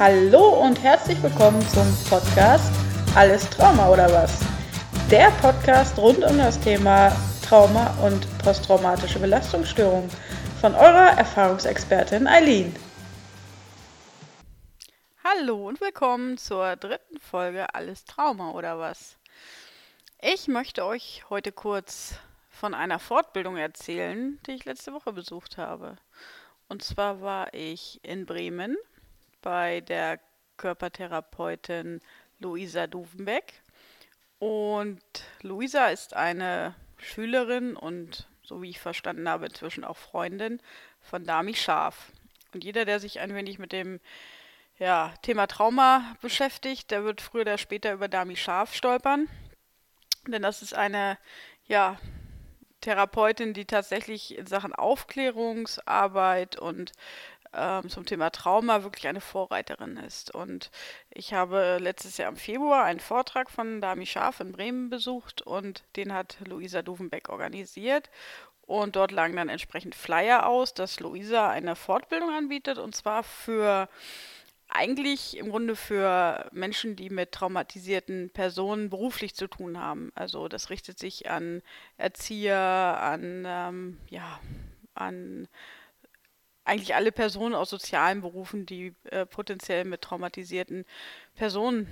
Hallo und herzlich willkommen zum Podcast Alles Trauma oder was? Der Podcast rund um das Thema Trauma und posttraumatische Belastungsstörung von eurer Erfahrungsexpertin Eileen. Hallo und willkommen zur dritten Folge Alles Trauma oder was? Ich möchte euch heute kurz von einer Fortbildung erzählen, die ich letzte Woche besucht habe. Und zwar war ich in Bremen bei der Körpertherapeutin Luisa Duvenbeck. Und Luisa ist eine Schülerin und, so wie ich verstanden habe, inzwischen auch Freundin von Dami Scharf. Und jeder, der sich ein wenig mit dem ja, Thema Trauma beschäftigt, der wird früher oder später über Dami Scharf stolpern. Denn das ist eine, ja, Therapeutin, die tatsächlich in Sachen Aufklärungsarbeit und ähm, zum Thema Trauma wirklich eine Vorreiterin ist. Und ich habe letztes Jahr im Februar einen Vortrag von Dami Scharf in Bremen besucht und den hat Luisa Duvenbeck organisiert. Und dort lagen dann entsprechend Flyer aus, dass Luisa eine Fortbildung anbietet und zwar für eigentlich im Grunde für Menschen, die mit traumatisierten Personen beruflich zu tun haben. Also das richtet sich an Erzieher, an ähm, ja, an eigentlich alle Personen aus sozialen Berufen, die äh, potenziell mit traumatisierten Personen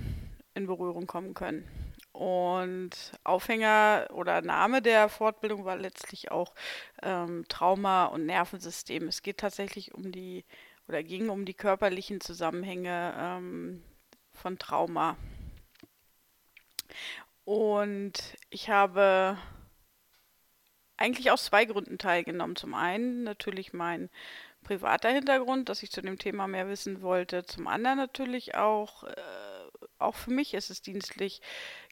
in Berührung kommen können. Und Aufhänger oder Name der Fortbildung war letztlich auch ähm, Trauma und Nervensystem. Es geht tatsächlich um die oder ging um die körperlichen Zusammenhänge ähm, von Trauma. Und ich habe eigentlich aus zwei Gründen teilgenommen. Zum einen natürlich mein privater Hintergrund, dass ich zu dem Thema mehr wissen wollte. Zum anderen natürlich auch, äh, auch für mich ist es dienstlich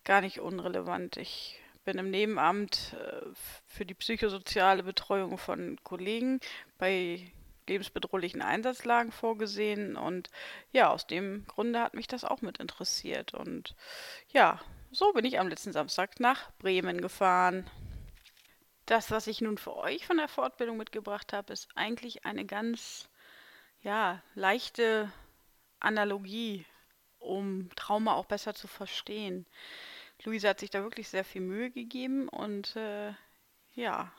gar nicht unrelevant. Ich bin im Nebenamt äh, für die psychosoziale Betreuung von Kollegen bei lebensbedrohlichen Einsatzlagen vorgesehen und ja, aus dem Grunde hat mich das auch mit interessiert und ja, so bin ich am letzten Samstag nach Bremen gefahren. Das, was ich nun für euch von der Fortbildung mitgebracht habe, ist eigentlich eine ganz, ja, leichte Analogie, um Trauma auch besser zu verstehen. Luisa hat sich da wirklich sehr viel Mühe gegeben und äh, ja,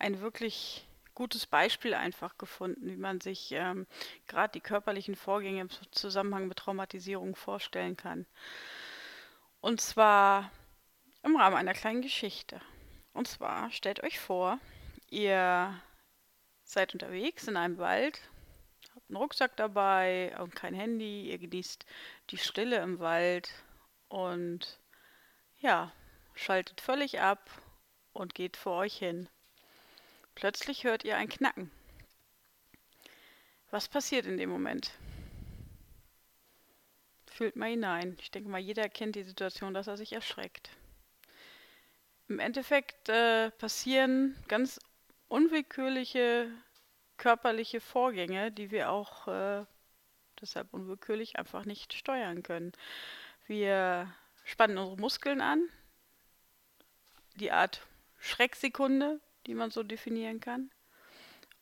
ein wirklich gutes Beispiel einfach gefunden, wie man sich ähm, gerade die körperlichen Vorgänge im Zusammenhang mit Traumatisierung vorstellen kann. Und zwar im Rahmen einer kleinen Geschichte. Und zwar stellt euch vor, ihr seid unterwegs in einem Wald, habt einen Rucksack dabei und kein Handy, ihr genießt die Stille im Wald und ja, schaltet völlig ab und geht vor euch hin. Plötzlich hört ihr ein Knacken. Was passiert in dem Moment? Fühlt mal hinein. Ich denke mal, jeder kennt die Situation, dass er sich erschreckt. Im Endeffekt äh, passieren ganz unwillkürliche körperliche Vorgänge, die wir auch äh, deshalb unwillkürlich einfach nicht steuern können. Wir spannen unsere Muskeln an, die Art Schrecksekunde, die man so definieren kann.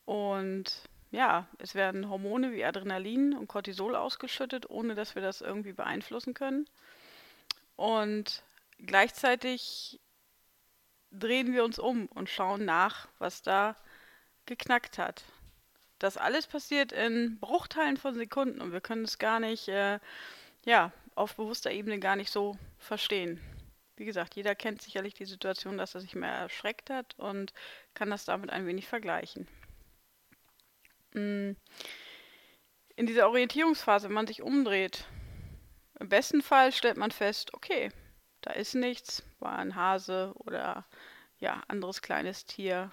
Und ja, es werden Hormone wie Adrenalin und Cortisol ausgeschüttet, ohne dass wir das irgendwie beeinflussen können. Und gleichzeitig drehen wir uns um und schauen nach, was da geknackt hat. Das alles passiert in Bruchteilen von Sekunden und wir können es gar nicht, äh, ja, auf bewusster Ebene gar nicht so verstehen. Wie gesagt, jeder kennt sicherlich die Situation, dass er sich mehr erschreckt hat und kann das damit ein wenig vergleichen. Mm. In dieser Orientierungsphase, wenn man sich umdreht, im besten Fall stellt man fest, okay, da ist nichts, war ein Hase oder ja, anderes kleines Tier.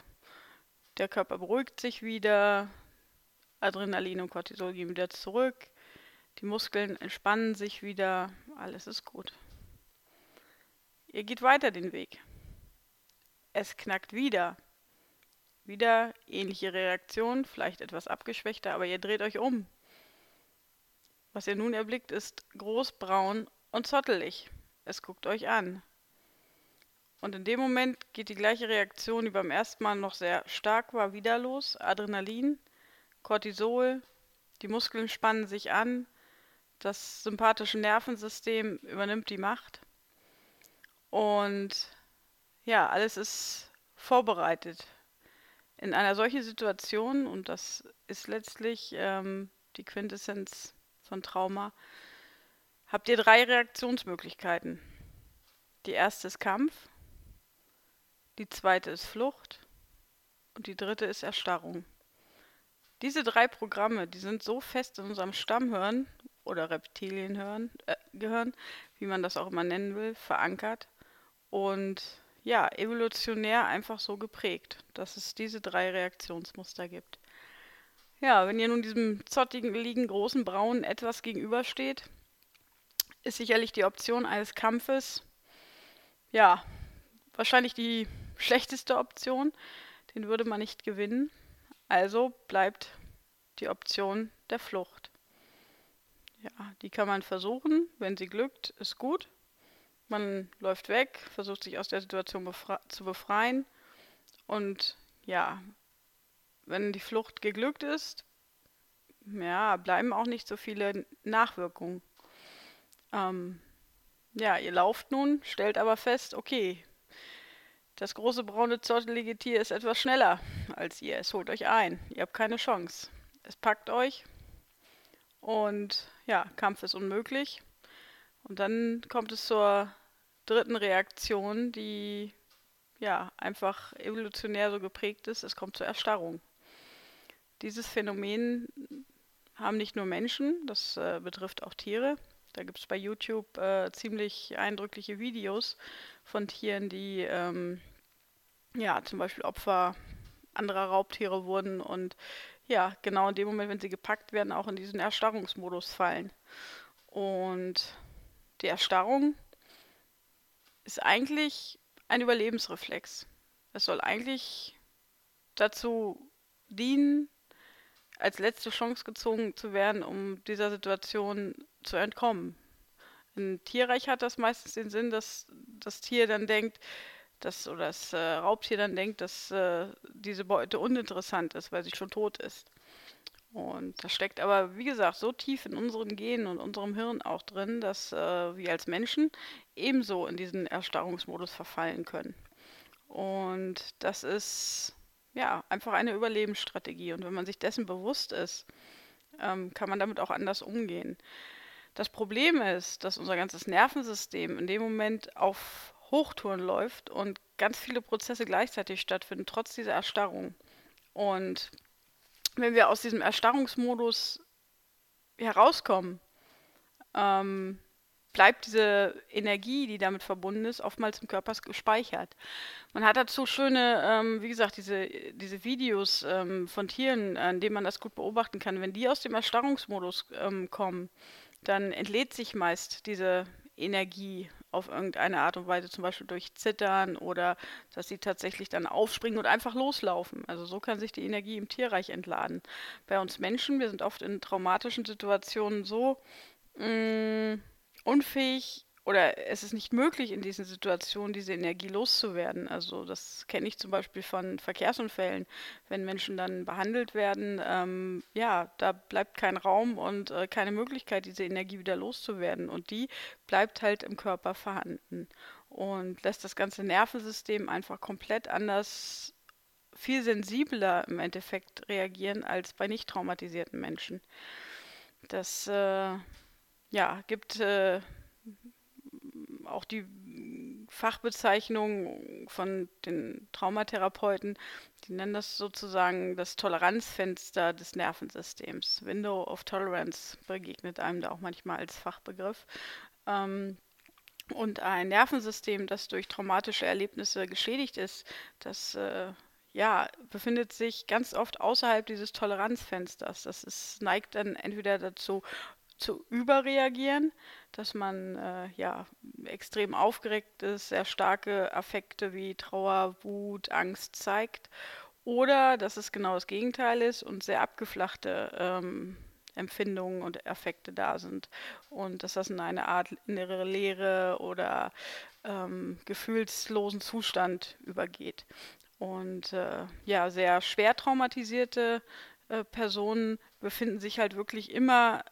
Der Körper beruhigt sich wieder, Adrenalin und Cortisol gehen wieder zurück, die Muskeln entspannen sich wieder, alles ist gut. Ihr geht weiter den Weg. Es knackt wieder. Wieder ähnliche Reaktion, vielleicht etwas abgeschwächter, aber ihr dreht euch um. Was ihr nun erblickt, ist großbraun und zottelig. Es guckt euch an. Und in dem Moment geht die gleiche Reaktion, die beim ersten Mal noch sehr stark war, wieder los. Adrenalin, Cortisol, die Muskeln spannen sich an, Das sympathische Nervensystem übernimmt die Macht. Und ja, alles ist vorbereitet. In einer solchen Situation, und das ist letztlich ähm, die Quintessenz von Trauma, habt ihr drei Reaktionsmöglichkeiten. Die erste ist Kampf, die zweite ist Flucht und die dritte ist Erstarrung. Diese drei Programme, die sind so fest in unserem Stammhirn oder Reptilienhirn äh, Gehirn, wie man das auch immer nennen will, verankert und ja, evolutionär einfach so geprägt, dass es diese drei Reaktionsmuster gibt. Ja, wenn ihr nun diesem zottigen, liegen, großen Braun etwas gegenübersteht, ist sicherlich die Option eines Kampfes, ja, wahrscheinlich die schlechteste Option. Den würde man nicht gewinnen. Also bleibt die Option der Flucht. Ja, die kann man versuchen. Wenn sie glückt, ist gut. Man läuft weg, versucht sich aus der Situation befre zu befreien. Und ja, wenn die Flucht geglückt ist, ja, bleiben auch nicht so viele Nachwirkungen. Ähm, ja, ihr lauft nun, stellt aber fest, okay, das große braune zottelige Tier ist etwas schneller als ihr. Es holt euch ein. Ihr habt keine Chance. Es packt euch. Und ja, Kampf ist unmöglich. Und dann kommt es zur dritten Reaktion, die ja einfach evolutionär so geprägt ist. Es kommt zur Erstarrung. Dieses Phänomen haben nicht nur Menschen, das äh, betrifft auch Tiere. Da gibt es bei YouTube äh, ziemlich eindrückliche Videos von Tieren, die ähm, ja, zum Beispiel Opfer anderer Raubtiere wurden und ja, genau in dem Moment, wenn sie gepackt werden, auch in diesen Erstarrungsmodus fallen. Und die Erstarrung ist eigentlich ein Überlebensreflex. Es soll eigentlich dazu dienen, als letzte Chance gezogen zu werden, um dieser Situation zu entkommen. Ein Tierreich hat das meistens den Sinn, dass das Tier dann denkt, dass, oder das äh, Raubtier dann denkt, dass äh, diese Beute uninteressant ist, weil sie schon tot ist. Und das steckt aber, wie gesagt, so tief in unseren Genen und unserem Hirn auch drin, dass äh, wir als Menschen ebenso in diesen Erstarrungsmodus verfallen können. Und das ist ja einfach eine Überlebensstrategie. Und wenn man sich dessen bewusst ist, ähm, kann man damit auch anders umgehen. Das Problem ist, dass unser ganzes Nervensystem in dem Moment auf Hochtouren läuft und ganz viele Prozesse gleichzeitig stattfinden, trotz dieser Erstarrung. Und wenn wir aus diesem Erstarrungsmodus herauskommen, ähm, bleibt diese Energie, die damit verbunden ist, oftmals im Körper gespeichert. Man hat dazu schöne, ähm, wie gesagt, diese, diese Videos ähm, von Tieren, an denen man das gut beobachten kann. Wenn die aus dem Erstarrungsmodus ähm, kommen, dann entlädt sich meist diese Energie auf irgendeine Art und Weise, zum Beispiel durch Zittern oder dass sie tatsächlich dann aufspringen und einfach loslaufen. Also so kann sich die Energie im Tierreich entladen. Bei uns Menschen, wir sind oft in traumatischen Situationen so mh, mm, unfähig, oder es ist nicht möglich, in diesen Situationen diese Energie loszuwerden. Also das kenne ich zum Beispiel von Verkehrsunfällen, wenn Menschen dann behandelt werden, ähm, ja, da bleibt kein Raum und äh, keine Möglichkeit, diese Energie wieder loszuwerden. Und die bleibt halt im Körper vorhanden und lässt das ganze Nervensystem einfach komplett anders, viel sensibler im Endeffekt reagieren als bei nicht traumatisierten Menschen. Das äh, ja, gibt äh, auch die Fachbezeichnung von den Traumatherapeuten, die nennen das sozusagen das Toleranzfenster des Nervensystems. Window of Tolerance begegnet einem da auch manchmal als Fachbegriff. Ähm, und ein Nervensystem, das durch traumatische Erlebnisse geschädigt ist, das äh, ja, befindet sich ganz oft außerhalb dieses Toleranzfensters. Das ist, neigt dann entweder dazu, zu überreagieren, dass man äh, ja extrem aufgeregt ist, sehr starke Affekte wie Trauer, Wut, Angst zeigt, oder dass es genau das Gegenteil ist und sehr abgeflachte ähm, Empfindungen und Affekte da sind und dass das in eine Art innere Leere oder ähm, gefühlslosen Zustand übergeht. Und äh, ja, sehr schwer traumatisierte äh, Personen befinden sich halt wirklich immer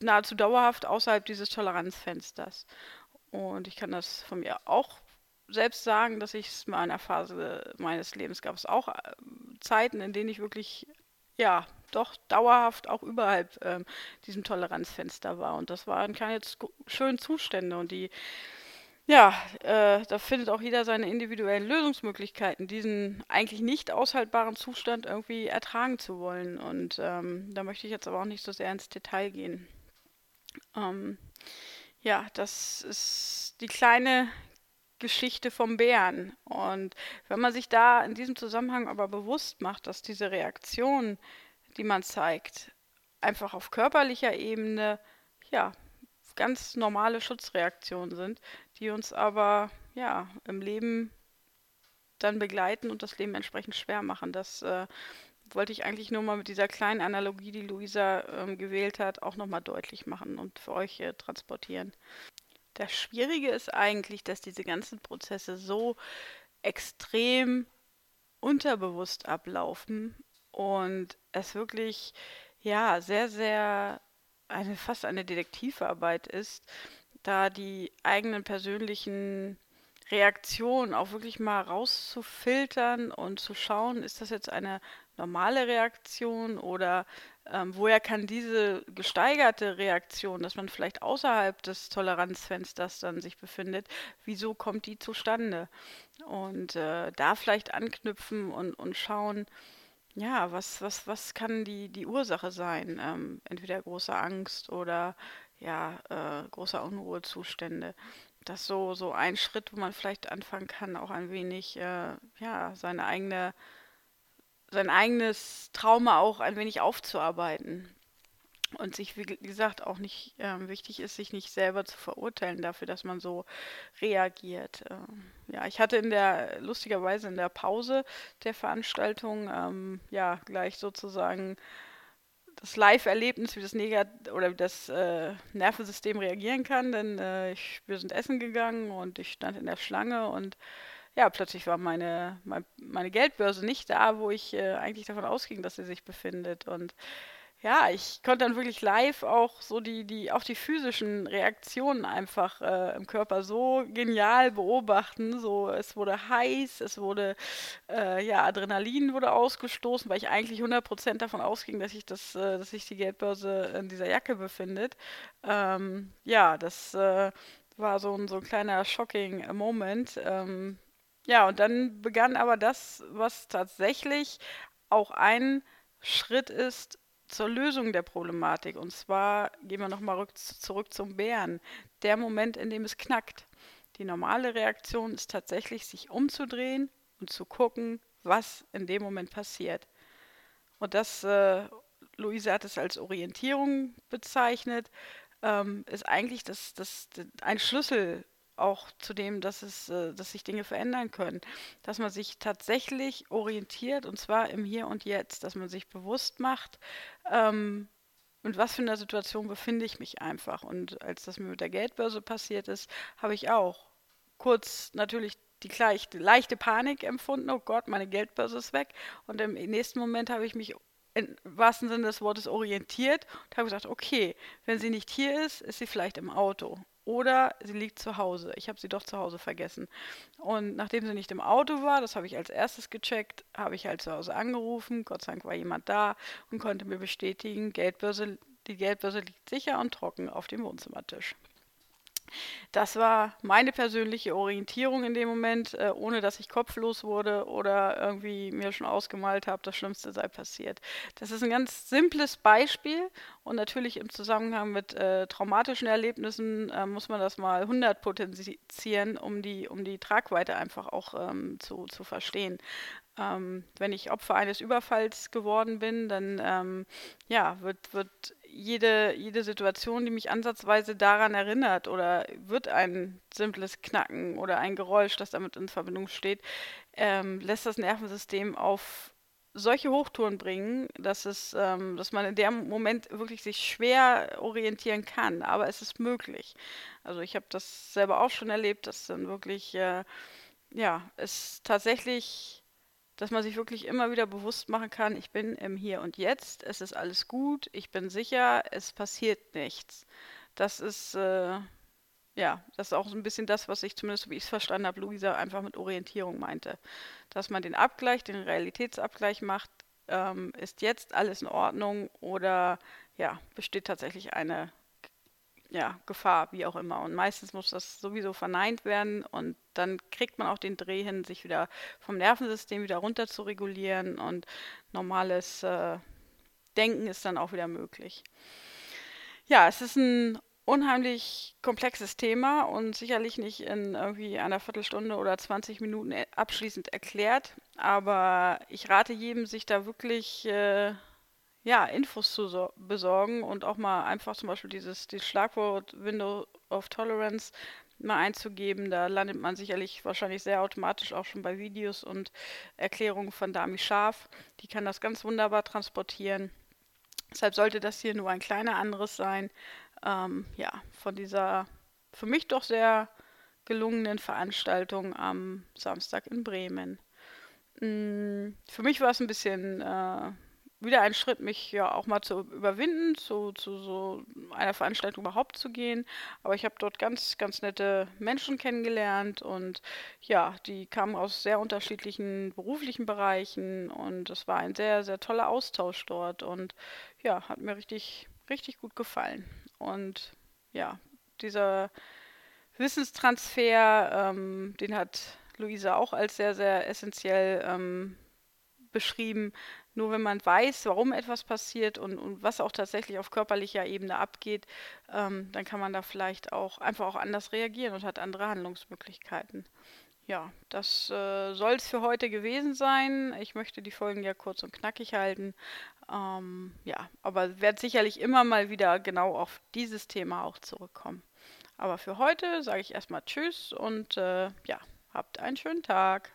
nahezu dauerhaft außerhalb dieses Toleranzfensters. Und ich kann das von mir auch selbst sagen, dass ich es mal in einer Phase meines Lebens gab es auch äh, Zeiten, in denen ich wirklich, ja, doch dauerhaft auch überhalb ähm, diesem Toleranzfenster war. Und das waren keine schönen Zustände. Und die ja, äh, da findet auch jeder seine individuellen Lösungsmöglichkeiten, diesen eigentlich nicht aushaltbaren Zustand irgendwie ertragen zu wollen. Und ähm, da möchte ich jetzt aber auch nicht so sehr ins Detail gehen. Ähm, ja, das ist die kleine Geschichte vom Bären. Und wenn man sich da in diesem Zusammenhang aber bewusst macht, dass diese Reaktion, die man zeigt, einfach auf körperlicher Ebene, ja, ganz normale Schutzreaktionen sind, die uns aber ja im Leben dann begleiten und das Leben entsprechend schwer machen. Das äh, wollte ich eigentlich nur mal mit dieser kleinen Analogie, die Luisa ähm, gewählt hat, auch nochmal deutlich machen und für euch äh, transportieren. Das Schwierige ist eigentlich, dass diese ganzen Prozesse so extrem unterbewusst ablaufen und es wirklich ja sehr, sehr eine fast eine Detektivarbeit ist, da die eigenen persönlichen Reaktionen auch wirklich mal rauszufiltern und zu schauen, ist das jetzt eine normale Reaktion oder ähm, woher kann diese gesteigerte Reaktion, dass man vielleicht außerhalb des Toleranzfensters dann sich befindet, wieso kommt die zustande? Und äh, da vielleicht anknüpfen und, und schauen, ja, was, was, was kann die, die Ursache sein? Ähm, entweder große Angst oder ja, äh, großer Unruhezustände. Das ist so, so ein Schritt, wo man vielleicht anfangen kann, auch ein wenig, äh, ja, seine eigene, sein eigenes Trauma auch ein wenig aufzuarbeiten. Und sich, wie gesagt, auch nicht äh, wichtig ist, sich nicht selber zu verurteilen dafür, dass man so reagiert. Ähm, ja, ich hatte in der, lustigerweise in der Pause der Veranstaltung, ähm, ja, gleich sozusagen das Live-Erlebnis, wie das Negat oder wie das äh, Nervensystem reagieren kann, denn äh, ich, wir sind essen gegangen und ich stand in der Schlange und ja, plötzlich war meine, meine, Geldbörse nicht da, wo ich äh, eigentlich davon ausging, dass sie sich befindet. Und ja, ich konnte dann wirklich live auch so die, die, auch die physischen Reaktionen einfach äh, im Körper so genial beobachten. So, es wurde heiß, es wurde, äh, ja, Adrenalin wurde ausgestoßen, weil ich eigentlich 100% davon ausging, dass ich das, äh, sich die Geldbörse in dieser Jacke befindet. Ähm, ja, das äh, war so ein, so ein kleiner shocking Moment. Ähm, ja, und dann begann aber das, was tatsächlich auch ein Schritt ist, zur Lösung der Problematik. Und zwar gehen wir nochmal zurück zum Bären. Der Moment, in dem es knackt. Die normale Reaktion ist tatsächlich, sich umzudrehen und zu gucken, was in dem Moment passiert. Und das, äh, Luise hat es als Orientierung bezeichnet, ähm, ist eigentlich das, das, das, ein Schlüssel auch zu dem, dass es, äh, dass sich Dinge verändern können. Dass man sich tatsächlich orientiert und zwar im Hier und Jetzt, dass man sich bewusst macht, ähm, und was für eine Situation befinde ich mich einfach. Und als das mir mit der Geldbörse passiert ist, habe ich auch kurz natürlich die leichte, leichte Panik empfunden, oh Gott, meine Geldbörse ist weg. Und im nächsten Moment habe ich mich im wahrsten Sinne des Wortes orientiert und habe gesagt, okay, wenn sie nicht hier ist, ist sie vielleicht im Auto oder sie liegt zu Hause. Ich habe sie doch zu Hause vergessen. Und nachdem sie nicht im Auto war, das habe ich als erstes gecheckt, habe ich halt zu Hause angerufen. Gott sei Dank war jemand da und konnte mir bestätigen, Geldbörse, die Geldbörse liegt sicher und trocken auf dem Wohnzimmertisch. Das war meine persönliche Orientierung in dem Moment, äh, ohne dass ich kopflos wurde oder irgendwie mir schon ausgemalt habe, das Schlimmste sei passiert. Das ist ein ganz simples Beispiel und natürlich im Zusammenhang mit äh, traumatischen Erlebnissen äh, muss man das mal 100 potenzieren, um die, um die Tragweite einfach auch ähm, zu, zu verstehen. Ähm, wenn ich Opfer eines Überfalls geworden bin, dann ähm, ja, wird, wird jede, jede Situation, die mich ansatzweise daran erinnert oder wird ein simples Knacken oder ein Geräusch, das damit in Verbindung steht, ähm, lässt das Nervensystem auf solche Hochtouren bringen, dass es, ähm, dass man in dem Moment wirklich sich schwer orientieren kann, aber es ist möglich. Also ich habe das selber auch schon erlebt, dass dann wirklich, äh, ja, es tatsächlich dass man sich wirklich immer wieder bewusst machen kann, ich bin im Hier und Jetzt, es ist alles gut, ich bin sicher, es passiert nichts. Das ist, äh, ja, das ist auch so ein bisschen das, was ich zumindest, wie ich es verstanden habe, Luisa einfach mit Orientierung meinte. Dass man den Abgleich, den Realitätsabgleich macht, ähm, ist jetzt alles in Ordnung oder ja, besteht tatsächlich eine ja, Gefahr, wie auch immer. Und meistens muss das sowieso verneint werden und dann kriegt man auch den Dreh hin, sich wieder vom Nervensystem wieder runter zu regulieren und normales äh, Denken ist dann auch wieder möglich. Ja, es ist ein unheimlich komplexes Thema und sicherlich nicht in irgendwie einer Viertelstunde oder 20 Minuten e-, abschließend erklärt, aber ich rate jedem, sich da wirklich äh, ja, Infos zu so besorgen und auch mal einfach zum Beispiel dieses, dieses Schlagwort Window of Tolerance mal einzugeben. Da landet man sicherlich wahrscheinlich sehr automatisch auch schon bei Videos und Erklärungen von Dami Scharf. Die kann das ganz wunderbar transportieren. Deshalb sollte das hier nur ein kleiner anderes sein. Ähm, ja, von dieser für mich doch sehr gelungenen Veranstaltung am Samstag in Bremen. Mm, für mich war es ein bisschen äh, wieder ein Schritt, mich ja auch mal zu überwinden, zu, zu so einer Veranstaltung überhaupt zu gehen. Aber ich habe dort ganz, ganz nette Menschen kennengelernt und ja, die kamen aus sehr unterschiedlichen beruflichen Bereichen und es war ein sehr, sehr toller Austausch dort und ja, hat mir richtig, richtig gut gefallen. Und ja, dieser Wissenstransfer, ähm, den hat Luisa auch als sehr, sehr essentiell ähm, beschrieben, nur wenn man weiß, warum etwas passiert und, und was auch tatsächlich auf körperlicher Ebene abgeht, ähm, dann kann man da vielleicht auch einfach auch anders reagieren und hat andere Handlungsmöglichkeiten. Ja, das äh, soll es für heute gewesen sein. Ich möchte die Folgen ja kurz und knackig halten. Ähm, ja, aber werde sicherlich immer mal wieder genau auf dieses Thema auch zurückkommen. Aber für heute sage ich erstmal Tschüss und äh, ja, habt einen schönen Tag.